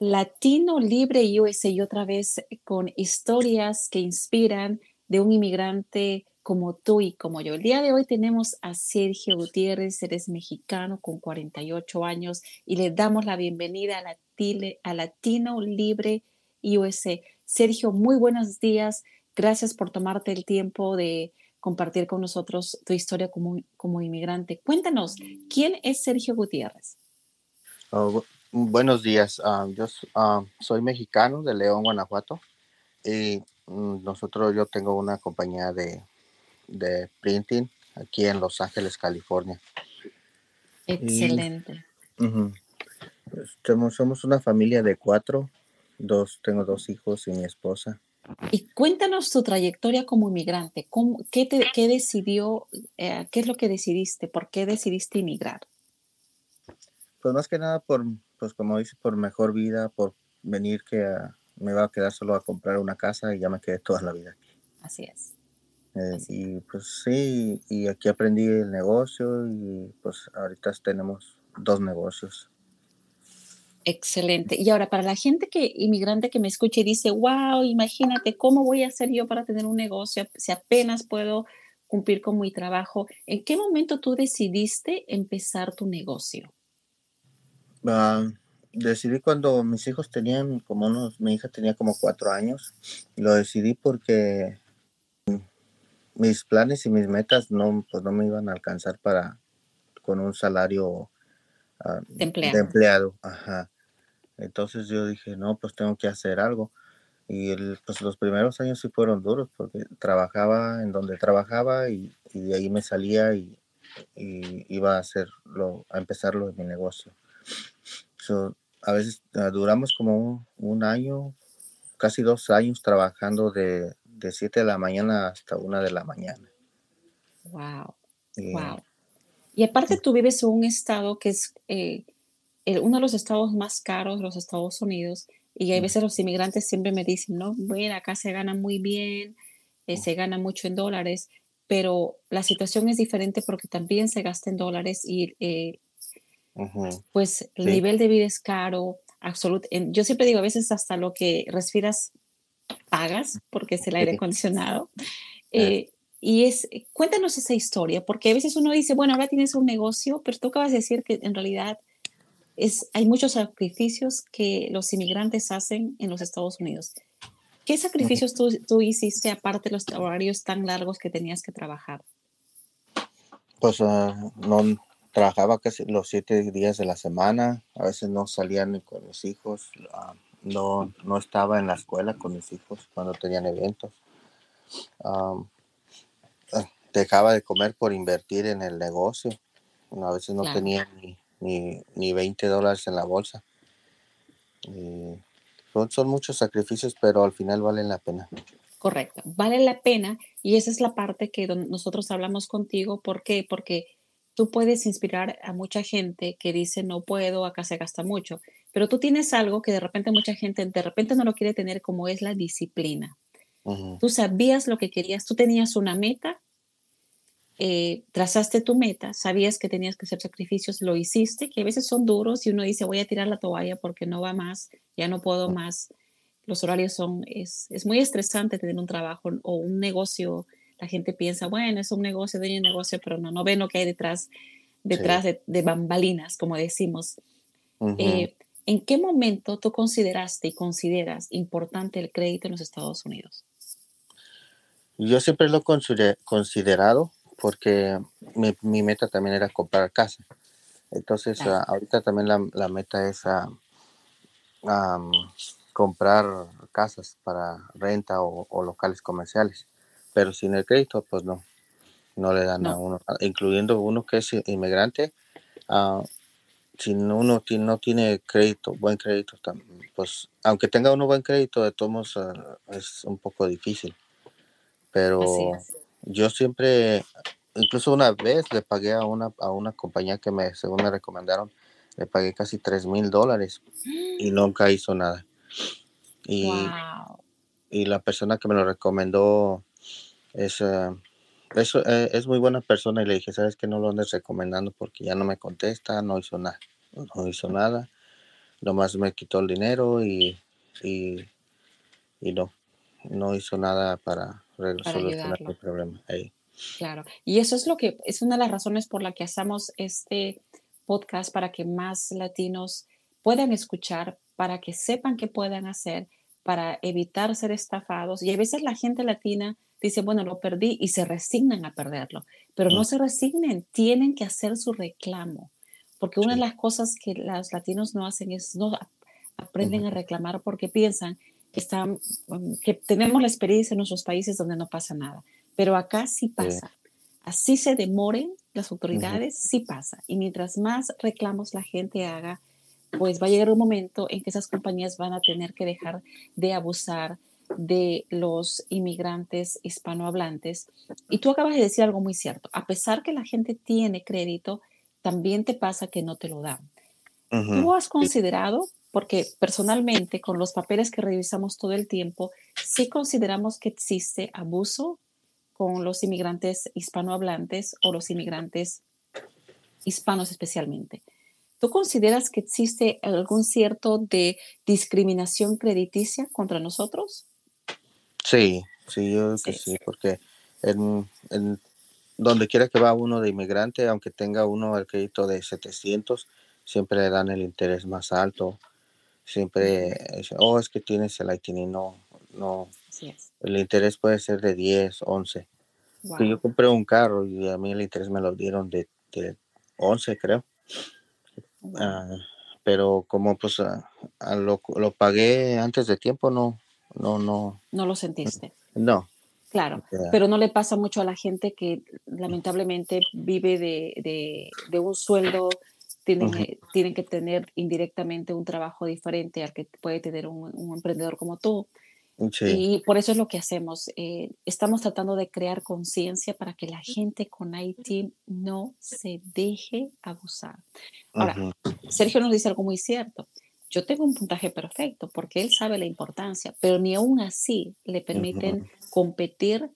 Latino Libre USA y otra vez con historias que inspiran de un inmigrante como tú y como yo. El día de hoy tenemos a Sergio Gutiérrez, eres mexicano con 48 años y le damos la bienvenida a, a Latino Libre USA. Sergio, muy buenos días. Gracias por tomarte el tiempo de compartir con nosotros tu historia como, como inmigrante. Cuéntanos, ¿quién es Sergio Gutiérrez? Oh, Buenos días, ah, yo ah, soy mexicano de León, Guanajuato y mm, nosotros, yo tengo una compañía de, printing aquí en Los Ángeles, California. Excelente. Pues, somos, una familia de cuatro, dos, tengo dos hijos y mi esposa. Y cuéntanos tu trayectoria como inmigrante. ¿Cómo, qué, te, qué decidió, eh, qué es lo que decidiste? ¿Por qué decidiste inmigrar? Pues más que nada por, pues como dice, por mejor vida, por venir que me va a quedar solo a comprar una casa y ya me quedé toda la vida aquí. Así es. Eh, y pues sí, y aquí aprendí el negocio y pues ahorita tenemos dos negocios. Excelente. Y ahora, para la gente que, inmigrante que me escuche y dice, wow, imagínate, ¿cómo voy a hacer yo para tener un negocio si apenas puedo cumplir con mi trabajo? ¿En qué momento tú decidiste empezar tu negocio? Ah, decidí cuando mis hijos tenían como unos, mi hija tenía como cuatro años. Lo decidí porque mis planes y mis metas no, pues no me iban a alcanzar para con un salario ah, de, empleado. Ajá. Entonces yo dije, no, pues tengo que hacer algo. Y el, pues los primeros años sí fueron duros porque trabajaba en donde trabajaba y, de ahí me salía y, y, iba a hacerlo, a empezarlo de mi negocio a veces ah, duramos como un, año, casi dos años trabajando de, de 7 de la mañana hasta una de la mañana. Wow. wow. Y aparte tú vives en un estado que es eh, uno de los estados más caros de los Estados Unidos y a veces los inmigrantes siempre me dicen, no, bueno, acá se gana muy bien, eh, se gana mucho en dólares, pero la situación es diferente porque también se gasta en dólares y eh, pues el nivel de vida es caro, absoluto. Yo siempre digo, a veces hasta lo que respiras pagas porque es el aire acondicionado. Eh, y es, cuéntanos esa historia, porque a veces uno dice, bueno, ahora tienes un negocio, pero tú acabas de decir que en realidad es, hay muchos sacrificios que los inmigrantes hacen en los Estados Unidos. ¿Qué sacrificios tú, tú hiciste aparte de los horarios tan largos que tenías que trabajar? Pues uh, no, trabajaba casi los siete días de la semana, a veces no salía ni con mis hijos, ah, no, no estaba en la escuela con mis hijos cuando tenían eventos. Ah, dejaba de comer por invertir en el negocio. A veces no tenía ni, ni, 20 dólares en la bolsa. son, son muchos sacrificios, pero al final valen la pena. Correcto, vale la pena y esa es la parte que nosotros hablamos contigo. ¿Por qué? Porque tú puedes inspirar a mucha gente que dice no puedo, acá se gasta mucho, pero tú tienes algo que de repente mucha gente de repente no lo quiere tener como es la disciplina. Tú sabías lo que querías, tú tenías una meta, eh, trazaste tu meta, sabías que tenías que hacer sacrificios, lo hiciste, que a veces son duros y uno dice voy a tirar la toalla porque no va más, ya no puedo más. Los horarios son, es, es muy estresante tener un trabajo o un negocio la gente piensa, bueno, es un negocio, de un negocio, pero no, no ven lo que hay detrás, detrás de, bambalinas, como decimos. Eh, ¿En qué momento tú consideraste y consideras importante el crédito en los Estados Unidos? Yo siempre lo he considerado porque mi, meta también era comprar casa. Entonces, ah, ahorita también la, meta es a, comprar casas para renta o locales comerciales pero sin el crédito, pues no. no le dan a uno, incluyendo uno que es inmigrante. Uh, si uno no tiene crédito, buen crédito, pues aunque tenga uno buen crédito, de todos uh, es un poco difícil. Pero yo siempre, incluso una vez le pagué a una, a una compañía que me, según me recomendaron, le pagué casi 3 mil dólares y nunca hizo nada. Y, y la persona que me lo recomendó es, uh, eh, es, muy buena persona y le dije, sabes que no lo andes recomendando porque ya no me contesta, no hizo nada, no hizo nada, nomás me quitó el dinero y, y, no, no hizo nada para resolver el problema. Claro, y eso es lo que es una de las razones por la que hacemos este podcast para que más latinos puedan escuchar, para que sepan qué puedan hacer, para evitar ser estafados. Y a veces la gente latina dice, bueno, lo perdí y se resignan a perderlo, pero no mm. se resignen, tienen que hacer su reclamo, porque una de las cosas que los latinos no hacen es no aprenden a reclamar porque piensan que, están, um, que tenemos la experiencia en nuestros países donde no pasa nada, pero acá sí pasa. Así se demoren las autoridades, sí pasa. Y mientras más reclamos la gente haga, pues va a llegar un momento en que esas compañías van a tener que dejar de abusar de los inmigrantes hispanohablantes. Y tú acabas de decir algo muy cierto. A pesar que la gente tiene crédito, también te pasa que no te lo dan. ¿Tú has considerado, porque personalmente con los papeles que revisamos todo el tiempo, sí consideramos que existe abuso con los inmigrantes hispanohablantes o los inmigrantes hispanos especialmente? ¿Tú consideras que existe algún cierto de discriminación crediticia contra nosotros? Sí, sí, yo creo que sí, porque en, donde quiera que va uno de inmigrante, aunque tenga uno el crédito de 700, siempre le dan el interés más alto. Siempre, oh, es que tienes el ITIN no, no. El interés puede ser de 10, 11. Yo compré un carro y a mí el interés me lo dieron de, de 11, creo. Ah, pero como pues lo, lo, pagué antes de tiempo, no, no, no. No lo sentiste. No. Claro, pero no le pasa mucho a la gente que lamentablemente vive de, un sueldo, tienen, tienen, que tener indirectamente un trabajo diferente al que puede tener un, emprendedor como tú. Y por eso es lo que hacemos. Eh, estamos tratando de crear conciencia para que la gente con IT no se deje abusar. Ahora, Sergio nos dice algo muy cierto yo tengo un puntaje perfecto porque él sabe la importancia, pero ni aún así le permiten competir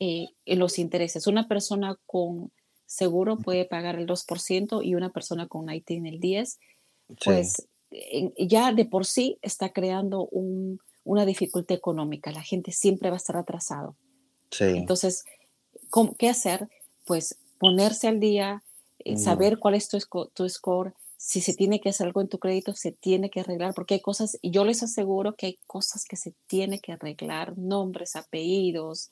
eh, en los intereses. Una persona con seguro puede pagar el 2% y una persona con IT en el 10%, pues ya de por sí está creando una dificultad económica. La gente siempre va a estar atrasado. Entonces, ¿qué hacer? Pues ponerse al día, eh, saber cuál es tu, tu score, si se tiene que hacer algo en tu crédito, se tiene que arreglar, porque hay cosas, y yo les aseguro que hay cosas que se tiene que arreglar, nombres, apellidos,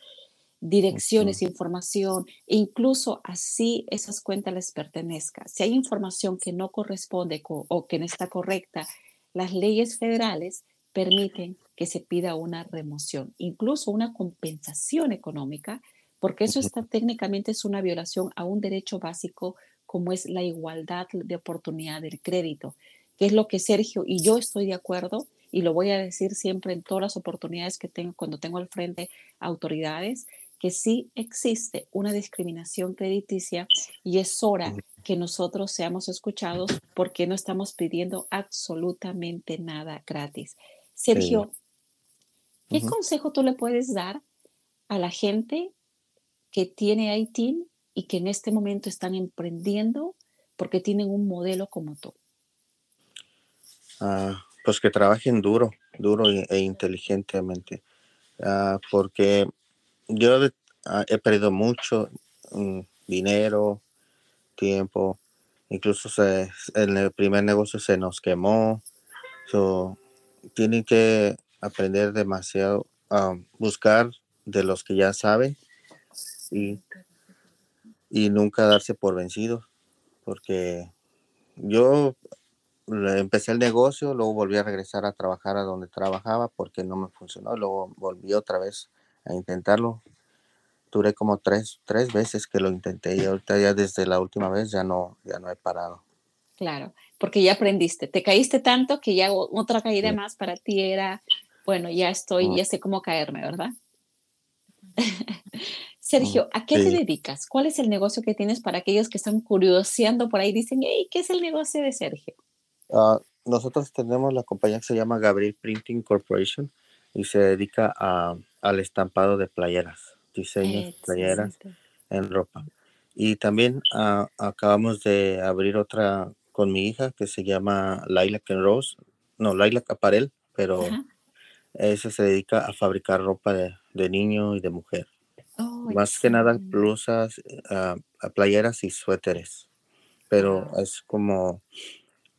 direcciones, información, e incluso así esas cuentas les pertenezcan. Si hay información que no corresponde o que no está correcta, las leyes federales permiten que se pida una remoción, incluso una compensación económica, porque eso está técnicamente es una violación a un derecho básico como es la igualdad de oportunidad del crédito, que es lo que Sergio y yo estoy de acuerdo y lo voy a decir siempre en todas las oportunidades que tengo cuando tengo al frente autoridades, que sí existe una discriminación crediticia y es hora que nosotros seamos escuchados porque no estamos pidiendo absolutamente nada gratis. Sergio, ¿qué consejo tú le puedes dar a la gente que tiene ITIN y que en este momento están emprendiendo porque tienen un modelo como tú? Ah, pues que trabajen duro, duro e, inteligentemente, ah, porque yo ah, he perdido mucho mm, dinero, tiempo, incluso en el primer negocio se nos quemó, tienen que aprender demasiado, a buscar de los que ya saben y y nunca darse por vencido, porque yo empecé el negocio, luego volví a regresar a trabajar a donde trabajaba porque no me funcionó, luego volví otra vez a intentarlo duré como tres, tres veces que lo intenté y ahorita ya desde la última vez ya no, ya no he parado. Claro, porque ya aprendiste, te caíste tanto que ya otra caída más para ti era, bueno, ya estoy, ya sé cómo caerme, ¿verdad? Sergio, ¿a qué te dedicas? ¿Cuál es el negocio que tienes para aquellos que están curioseando por ahí? Dicen, hey, ¿qué es el negocio de Sergio? Ah, nosotros tenemos la compañía que se llama Gabriel Printing Corporation y se dedica a, al estampado de playeras, diseños de playeras en ropa. Y también ah, acabamos de abrir otra con mi hija que se llama Laila and Rose, no, Laila Aparel, pero esa se dedica a fabricar ropa de, de niño y de mujer. Oh, Más que nada blusas, ah, playeras y suéteres. Pero es como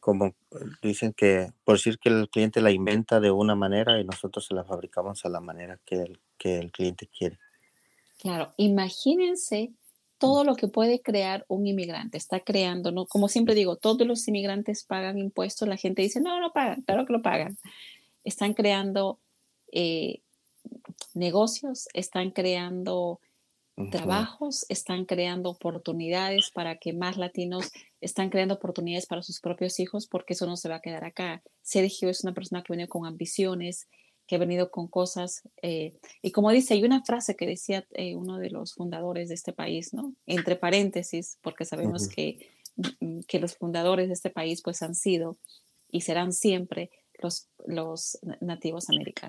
como dicen que, por decir que el cliente la inventa de una manera y nosotros se la fabricamos a la manera que el, que el cliente quiere. Claro, imagínense todo lo que puede crear un inmigrante. Está creando, ¿no? Como siempre digo, todos los inmigrantes pagan impuestos. La gente dice, no, no pagan, claro que lo pagan. Están creando eh, negocios, están creando trabajos, están creando oportunidades para que más latinos están creando oportunidades para sus propios hijos, porque eso no se va a quedar acá. Sergio es una persona que viene con ambiciones, que ha venido con cosas. Eh, y como dice, hay una frase que decía eh, uno de los fundadores de este país, ¿no? Entre paréntesis, porque sabemos que, mm, que los fundadores de este país pues han sido y serán siempre los, los nativos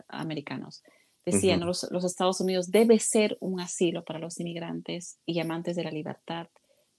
americanos. Decían, los, Estados Unidos debe ser un asilo para los inmigrantes y amantes de la libertad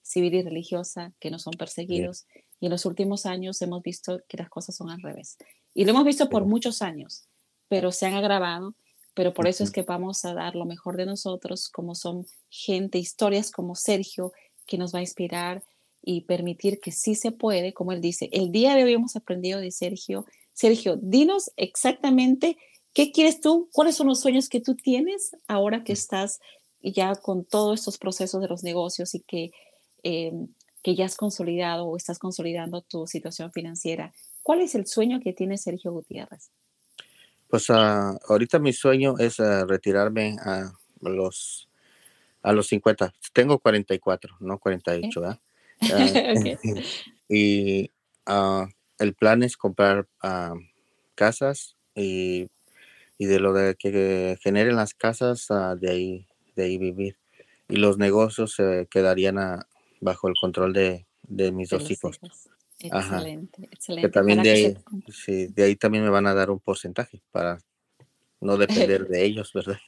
civil y religiosa que no son perseguidos. Y en los últimos años hemos visto que las cosas son al revés. Y lo hemos visto por muchos años, pero se han agravado. Pero por eso es que vamos a dar lo mejor de nosotros, como son gente, historias como Sergio, que nos va a inspirar y permitir que sí se puede, como él dice. El día de hoy hemos aprendido de Sergio. Sergio, dinos exactamente ¿Qué quieres tú? ¿Cuáles son los sueños que tú tienes ahora que estás ya con todos estos procesos de los negocios y que, em, que ya has consolidado o estás consolidando tu situación financiera? ¿Cuál es el sueño que tiene Sergio Gutiérrez? Pues ah, ahorita mi sueño es ah, retirarme a los, a los 50. Tengo 44, no 48, ¿verdad? Ah, y el plan es comprar casas y y de lo de que generen las casas, ah, de, ahí, de ahí vivir. Y los negocios se quedarían bajo el control de, mis dos hijos. Excelente, excelente. Que también de ahí, de ahí también me van a dar un porcentaje para no depender de ellos, ¿verdad?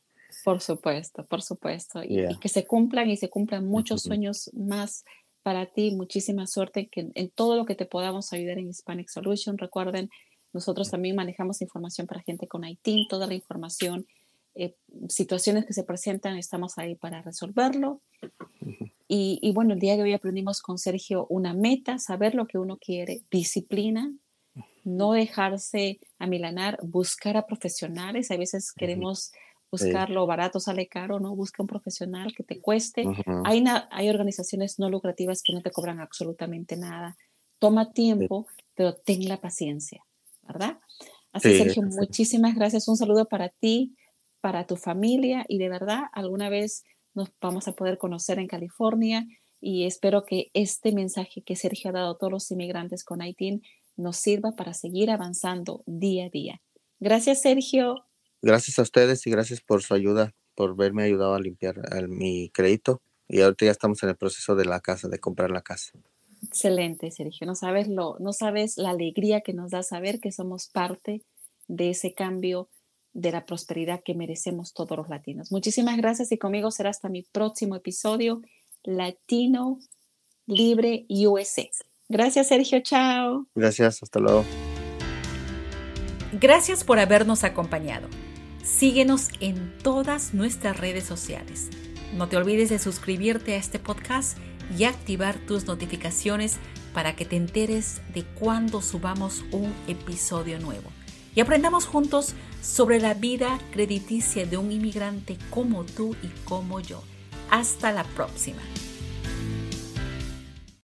Por supuesto, por supuesto. Y, que se cumplan y se cumplan muchos sueños más para ti. Muchísima suerte que en todo lo que te podamos ayudar en Hispanic Solution. Recuerden, nosotros también manejamos información para gente con ITIN, toda la información, eh, situaciones que se presentan, estamos ahí para resolverlo. Y, bueno, el día de hoy aprendimos con Sergio una meta, saber lo que uno quiere, disciplina, no dejarse amilanar, buscar a profesionales. A veces queremos buscar lo barato sale caro, ¿no? Busca un profesional que te cueste. hay, hay organizaciones no lucrativas que no te cobran absolutamente nada. Toma tiempo, pero ten la paciencia. ¿Verdad? Así, Sergio, muchísimas gracias. Un saludo para ti, para tu familia y de verdad, alguna vez nos vamos a poder conocer en California y espero que este mensaje que Sergio ha dado a todos los inmigrantes con Haití nos sirva para seguir avanzando día a día. Gracias, Sergio. Gracias a ustedes y gracias por su ayuda, por verme ayudado a limpiar mi crédito. Y ahorita ya estamos en el proceso de la casa, de comprar la casa. Excelente, Sergio. No sabes lo, no sabes la alegría que nos da saber que somos parte de ese cambio de la prosperidad que merecemos todos los latinos. Muchísimas gracias y conmigo será hasta mi próximo episodio Latino Libre USA. Gracias, Sergio. Chao. Gracias. Hasta luego. Gracias por habernos acompañado. Síguenos en todas nuestras redes sociales. No te olvides de suscribirte a este podcast y activar tus notificaciones para que te enteres de cuando subamos un episodio nuevo. Y aprendamos juntos sobre la vida crediticia de un inmigrante como tú y como yo. Hasta la próxima.